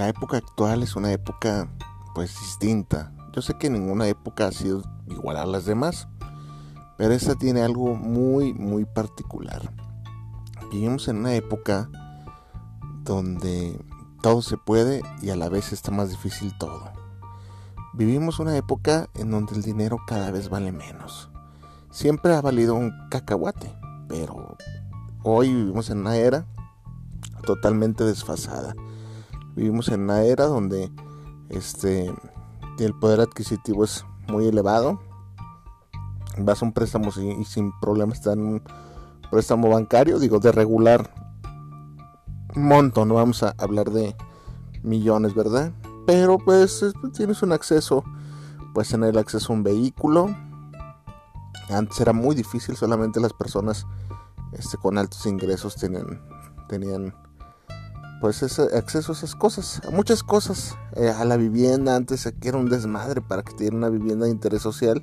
La época actual es una época pues distinta. Yo sé que ninguna época ha sido igual a las demás, pero esta tiene algo muy muy particular. Vivimos en una época donde todo se puede y a la vez está más difícil todo. Vivimos una época en donde el dinero cada vez vale menos. Siempre ha valido un cacahuate, pero hoy vivimos en una era totalmente desfasada Vivimos en una era donde este, el poder adquisitivo es muy elevado. Vas a un préstamo y, sin problemas está en un préstamo bancario, digo, de regular monto, no vamos a hablar de millones, ¿verdad? Pero pues, tienes un acceso, pues tener acceso a un vehículo. Antes era muy difícil, solamente las personas este, con altos ingresos tenían, tenían pues ese acceso a esas cosas, a muchas cosas, eh, a la vivienda, antes aquí era un desmadre para que tuviera una vivienda de interés social,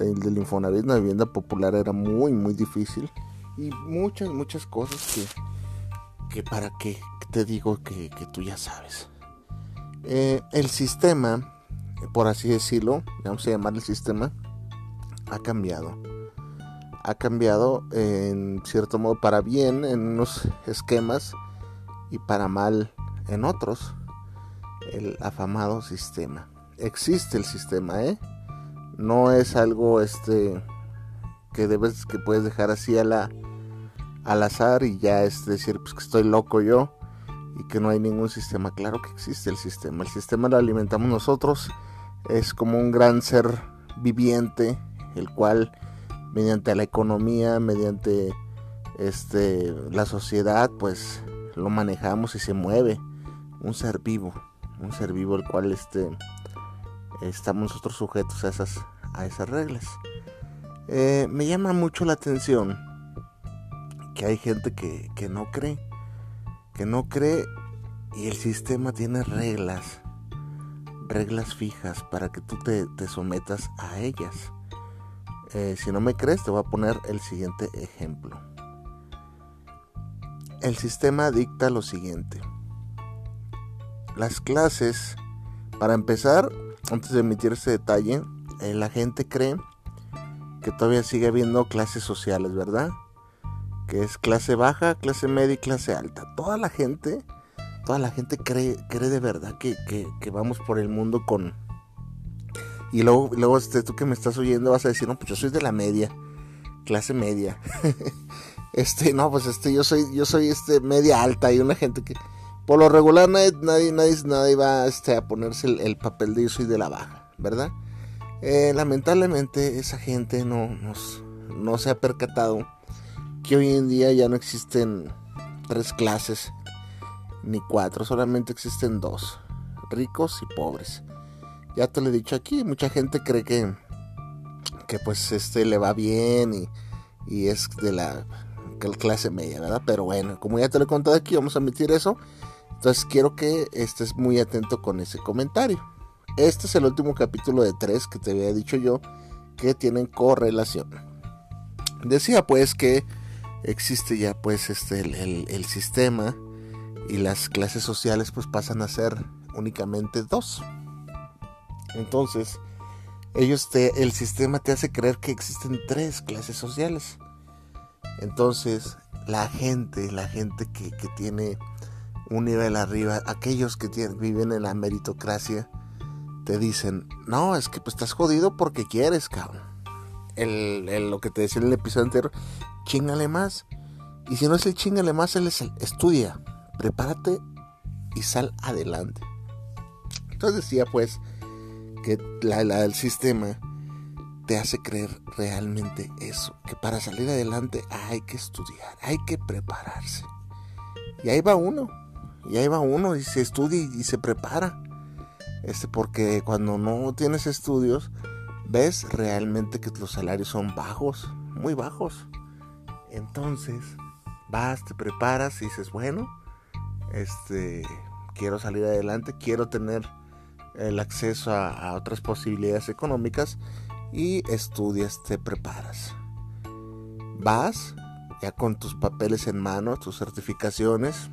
el del Infonavit, una vivienda popular era muy, muy difícil, y muchas, muchas cosas que, que para qué te digo que, que tú ya sabes. Eh, el sistema, por así decirlo, vamos a llamar el sistema, ha cambiado. Ha cambiado en cierto modo para bien en unos esquemas y para mal en otros. El afamado sistema. Existe el sistema, ¿eh? No es algo este que debes que puedes dejar así a la al azar y ya es decir pues que estoy loco yo y que no hay ningún sistema. Claro que existe el sistema. El sistema lo alimentamos nosotros. Es como un gran ser viviente, el cual mediante la economía, mediante este la sociedad, pues lo manejamos y se mueve. Un ser vivo, un ser vivo el cual este, estamos nosotros sujetos a esas, a esas reglas. Eh, me llama mucho la atención que hay gente que, que no cree, que no cree y el sistema tiene reglas, reglas fijas para que tú te, te sometas a ellas. Eh, si no me crees, te voy a poner el siguiente ejemplo. El sistema dicta lo siguiente. Las clases, para empezar, antes de emitir este detalle, eh, la gente cree que todavía sigue habiendo clases sociales, ¿verdad? Que es clase baja, clase media y clase alta. Toda la gente, toda la gente cree, cree de verdad que, vamos por el mundo con... Y luego, luego este, tú que me estás oyendo vas a decir, no, pues yo soy de la media, clase media. Este, no, pues este, yo soy, yo soy este media alta y una gente que por lo regular nadie, nadie, nadie, va este, a ponerse el, papel de yo soy de la baja, ¿verdad? Eh, lamentablemente esa gente no, nos, no se ha percatado que hoy en día ya no existen tres clases ni cuatro, solamente existen dos, ricos y pobres. Ya te lo he dicho aquí, mucha gente cree que, que pues este le va bien y, y es de la clase media, ¿verdad? Pero bueno, como ya te lo he contado aquí, vamos a admitir eso. Entonces quiero que estés muy atento con ese comentario. Este es el último capítulo de tres que te había dicho yo que tienen correlación. Decía pues que existe ya pues este el, sistema y las clases sociales pues pasan a ser únicamente dos. Entonces, ellos te, el sistema te hace creer que existen tres clases sociales. Entonces, la gente, la gente que, tiene un nivel arriba, aquellos que viven en la meritocracia, te dicen, no, es que pues estás jodido porque quieres, cabrón. El, lo que te decía en el episodio anterior, chingale más. Y si no es el chingale más, él es el estudia, prepárate y sal adelante. Entonces decía pues que la, el sistema te hace creer realmente eso, que para salir adelante hay que estudiar, hay que prepararse. Y ahí va uno, y ahí va uno y se estudia y se prepara. Este, porque cuando no tienes estudios, ves realmente que los salarios son bajos, muy bajos. Entonces, vas, te preparas y dices, bueno, este, quiero salir adelante, quiero tener el acceso a, otras posibilidades económicas y estudias, te preparas. Vas ya con tus papeles en mano, tus certificaciones,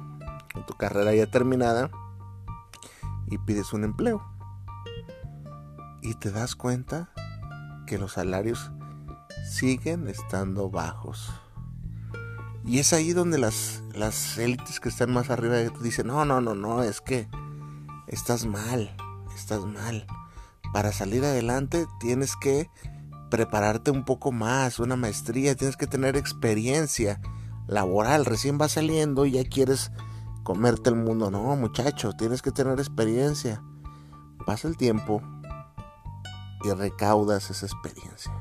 con tu carrera ya terminada y pides un empleo. Y te das cuenta que los salarios siguen estando bajos. Y es ahí donde las, las élites que están más arriba dicen, no, no, no, no, es que estás mal, estás mal. Para salir adelante tienes que prepararte un poco más, una maestría, tienes que tener experiencia laboral, recién vas saliendo y ya quieres comerte el mundo. No, muchacho, tienes que tener experiencia. Pasa el tiempo y recaudas esa experiencia.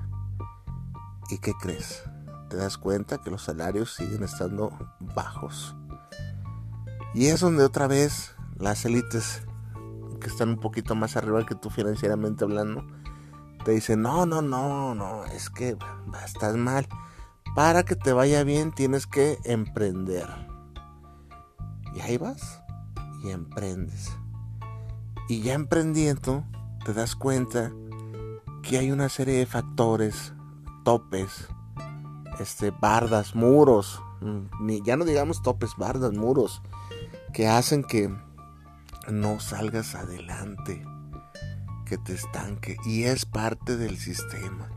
¿Y qué crees? te das cuenta que los salarios siguen estando bajos. Y es donde otra vez las élites que están un poquito más arriba que tú financieramente hablando, te dicen, no, no, no, no, es que estás mal. Para que te vaya bien tienes que emprender. Y ahí vas y emprendes. Y ya emprendiendo te das cuenta que hay una serie de factores, topes, este, bardas, muros, mm, ni, ya no digamos topes, bardas, muros, que hacen que no salgas adelante, que te estanque. Y es parte del sistema.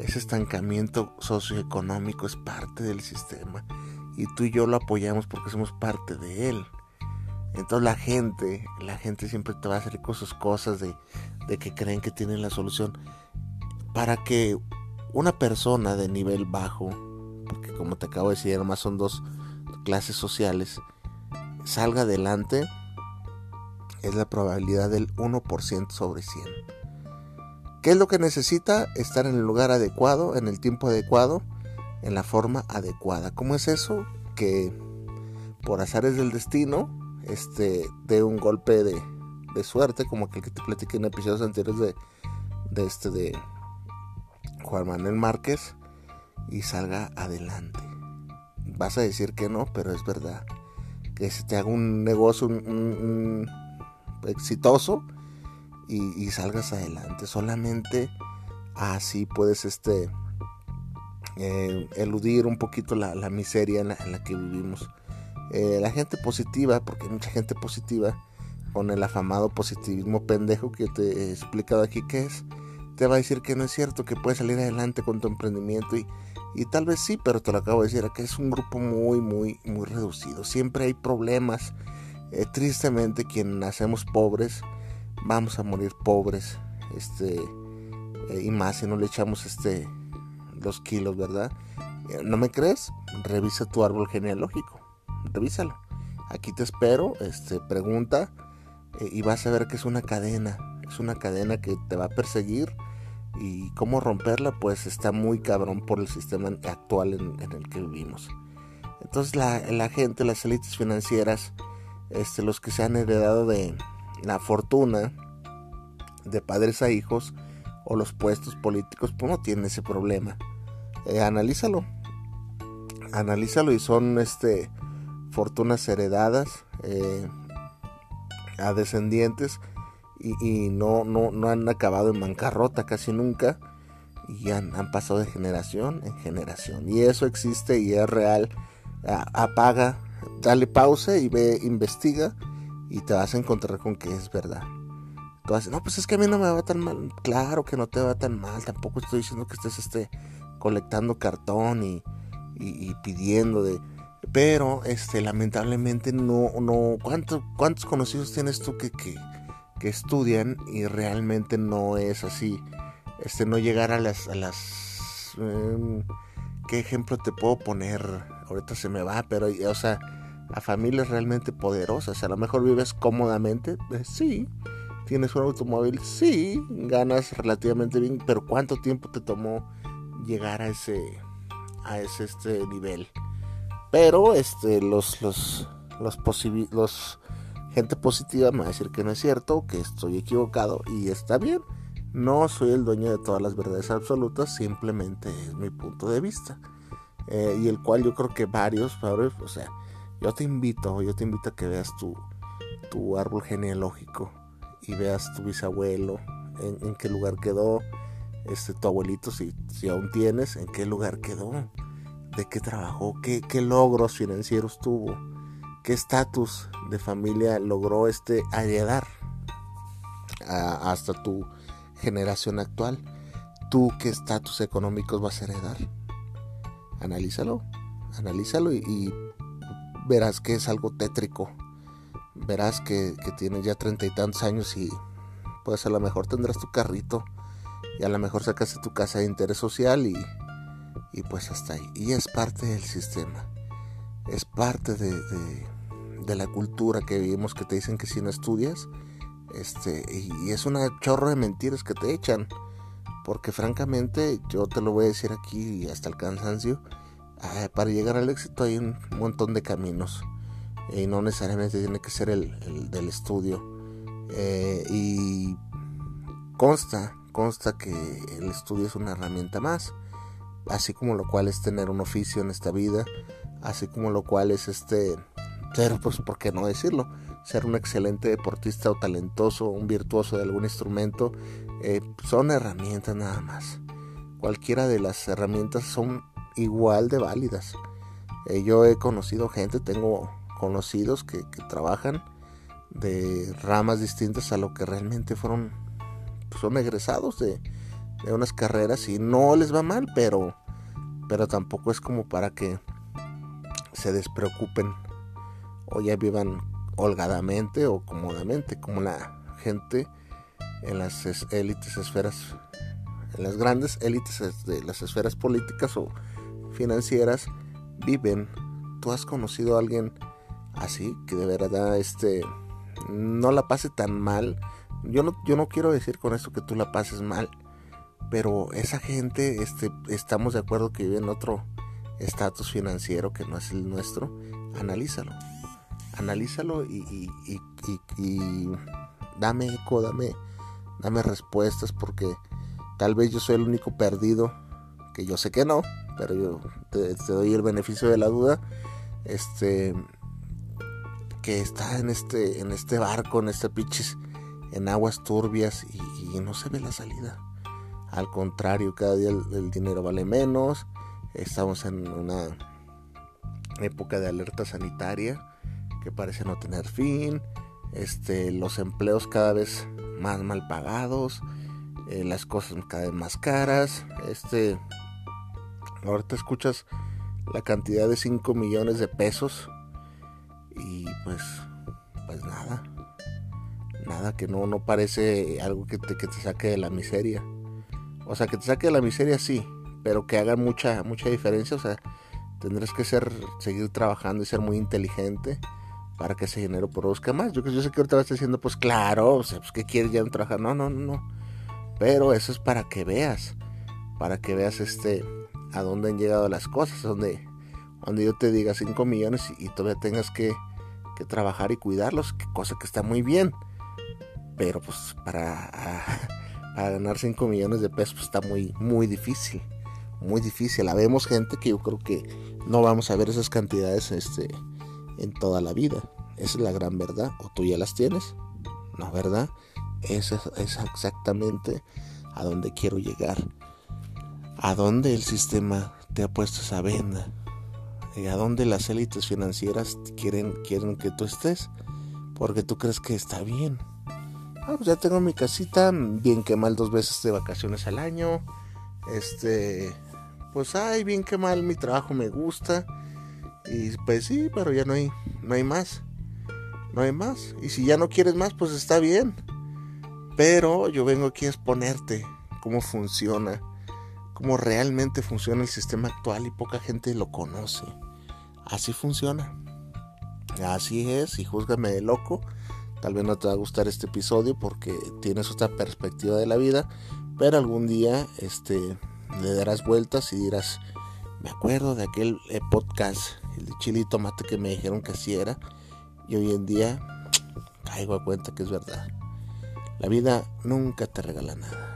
Ese estancamiento socioeconómico es parte del sistema. Y tú y yo lo apoyamos porque somos parte de él. Entonces la gente, la gente siempre te va a hacer cosas, cosas de, de que creen que tienen la solución. Para que una persona de nivel bajo, porque como te acabo de decir, además son dos clases sociales, salga adelante, es la probabilidad del 1% sobre 100. ¿Qué es lo que necesita? Estar en el lugar adecuado, en el tiempo adecuado, en la forma adecuada. ¿Cómo es eso? Que por azares del destino, este, de un golpe de, de suerte, como aquel que te platiqué en episodios anteriores de, de este, de Juan Manuel Márquez y salga adelante. Vas a decir que no, pero es verdad. Que se te haga un negocio exitoso y, salgas adelante. Solamente así puedes este, eh, eludir un poquito la, miseria en la, que vivimos. Eh, la gente positiva, porque hay mucha gente positiva, con el afamado positivismo pendejo que te he explicado aquí que es te va a decir que no es cierto, que puedes salir adelante con tu emprendimiento y, y tal vez sí, pero te lo acabo de decir, que es un grupo muy, muy, muy reducido. Siempre hay problemas. Eh, tristemente, quien nacemos pobres, vamos a morir pobres. Este, eh, y más si no le echamos este, los kilos, ¿verdad? Eh, ¿No me crees? Revisa tu árbol genealógico. Revísalo. Aquí te espero. Este, pregunta. y vas a ver que es una cadena. Es una cadena que te va a perseguir y cómo romperla pues está muy cabrón por el sistema actual en, el que vivimos. Entonces la, gente, las élites financieras, este, los que se han heredado de la fortuna de padres a hijos o los puestos políticos, pues no tienen ese problema. Eh, analízalo. Analízalo y son este, fortunas heredadas eh, a descendientes y, no, no, no, han acabado en bancarrota casi nunca y han, han, pasado de generación en generación y eso existe y es real apaga dale pausa y ve investiga y te vas a encontrar con que es verdad no pues es que a mí no me va tan mal claro que no te va tan mal tampoco estoy diciendo que estés este colectando cartón y, y, y pidiendo de Pero, este, lamentablemente no, no, ¿cuántos, cuántos conocidos tienes tú que, que, que estudian y realmente no es así? Este, no llegar a las, a las, em, ¿qué ejemplo te puedo poner? Ahorita se me va, pero, o sea, a familias realmente poderosas. A lo mejor vives cómodamente, eh, sí. Tienes un automóvil, sí. Ganas relativamente bien, pero ¿cuánto tiempo te tomó llegar a ese, a ese este nivel? Pero este, los, los, los, los gente positiva me va a decir que no es cierto, que estoy equivocado y está bien. No soy el dueño de todas las verdades absolutas, simplemente es mi punto de vista. Eh, y el cual yo creo que varios, varios, o sea, yo te invito, yo te invito a que veas tu, tu árbol genealógico y veas tu bisabuelo, en, qué lugar quedó, este, tu abuelito, si, si aún tienes, en qué lugar quedó, de qué trabajó, qué, qué logros financieros tuvo, qué estatus de familia logró este heredar hasta tu generación actual. Tú qué estatus económicos vas a heredar. Analízalo, analízalo y verás que es algo tétrico. Verás que, tienes ya treinta y tantos años y pues a lo mejor tendrás tu carrito y a lo mejor sacaste tu casa de interés social y, y pues hasta ahí. Y es parte del sistema. Es parte de, de, la cultura que vivimos que te dicen que si no estudias, este, y, es una chorro de mentiras que te echan. Porque francamente, yo te lo voy a decir aquí hasta el cansancio, Para llegar al éxito hay un montón de caminos. Y no necesariamente tiene que ser el, del estudio. Eh, y consta consta que el estudio es una herramienta más así como lo cual es tener un oficio en esta vida así como lo cual es este ser pues por qué no decirlo ser un excelente deportista o talentoso un virtuoso de algún instrumento eh, son herramientas nada más. Cualquiera de las herramientas son igual de válidas. Eh, yo he conocido gente, tengo conocidos que, trabajan de ramas distintas a lo que realmente fueron, pues, son egresados de, de, unas carreras y no les va mal, pero, pero tampoco es como para que se despreocupen o ya vivan holgadamente o cómodamente, como la gente en las élites esferas, en las grandes élites de las esferas políticas o financieras viven. ¿Tú has conocido a alguien así que de verdad este no la pase tan mal? Yo no, yo no quiero decir con esto que tú la pases mal, pero esa gente este, estamos de acuerdo que vive en otro estatus financiero que no es el nuestro. Analízalo, analízalo y, y dame eco, dame, dame respuestas porque tal vez yo soy el único perdido, que yo sé que no, pero yo te, doy el beneficio de la duda, este, que está en este, en este barco, en este pichis, en aguas turbias y, no se ve la salida. Al contrario, cada día el, dinero vale menos, estamos en una época de alerta sanitaria que parece no tener fin, este, los empleos cada vez más mal pagados, eh, las cosas cada vez más caras, este, Ahorita escuchas la cantidad de 5 millones de pesos y pues, pues nada, nada que no, no parece algo que te, que te saque de la miseria. O sea, que te saque de la miseria sí, pero que haga mucha, mucha diferencia. O sea, tendrás que ser, seguir trabajando y ser muy inteligente para que ese dinero produzca más. Yo, yo sé que ahorita vas diciendo, pues claro, o sea, pues que quieres ya no trabajar. No, no, no, no. Pero eso es para que veas, para que veas este a dónde han llegado las cosas, donde, donde yo te diga 5 millones y, todavía tengas que, trabajar y cuidarlos, cosa que está muy bien, pero pues para, para ganar 5 millones de pesos pues, está muy, muy difícil, muy difícil. Habemos gente que yo creo que no vamos a ver esas cantidades este, en toda la vida, esa es la gran verdad, o tú ya las tienes, ¿no verdad? Eso es exactamente a donde quiero llegar a dónde el sistema te ha puesto esa venda y a dónde las élites financieras quieren, quieren que tú estés porque tú crees que está bien. Ah, pues ya tengo mi casita, bien que mal dos veces de vacaciones al año. Este, pues ay, bien que mal mi trabajo me gusta. Y pues sí, pero ya no hay, no hay más. No hay más. Y si ya no quieres más, pues está bien. Pero yo vengo aquí a exponerte cómo funciona, cómo realmente funciona el sistema actual y poca gente lo conoce. Así funciona. Así es, y júzgame de loco. Tal vez no te va a gustar este episodio porque tienes otra perspectiva de la vida, pero algún día este, le darás vueltas y dirás, me acuerdo de aquel eh, podcast, el de chile y tomate que me dijeron que así era, y hoy en día caigo a cuenta que es verdad. La vida nunca te regala nada.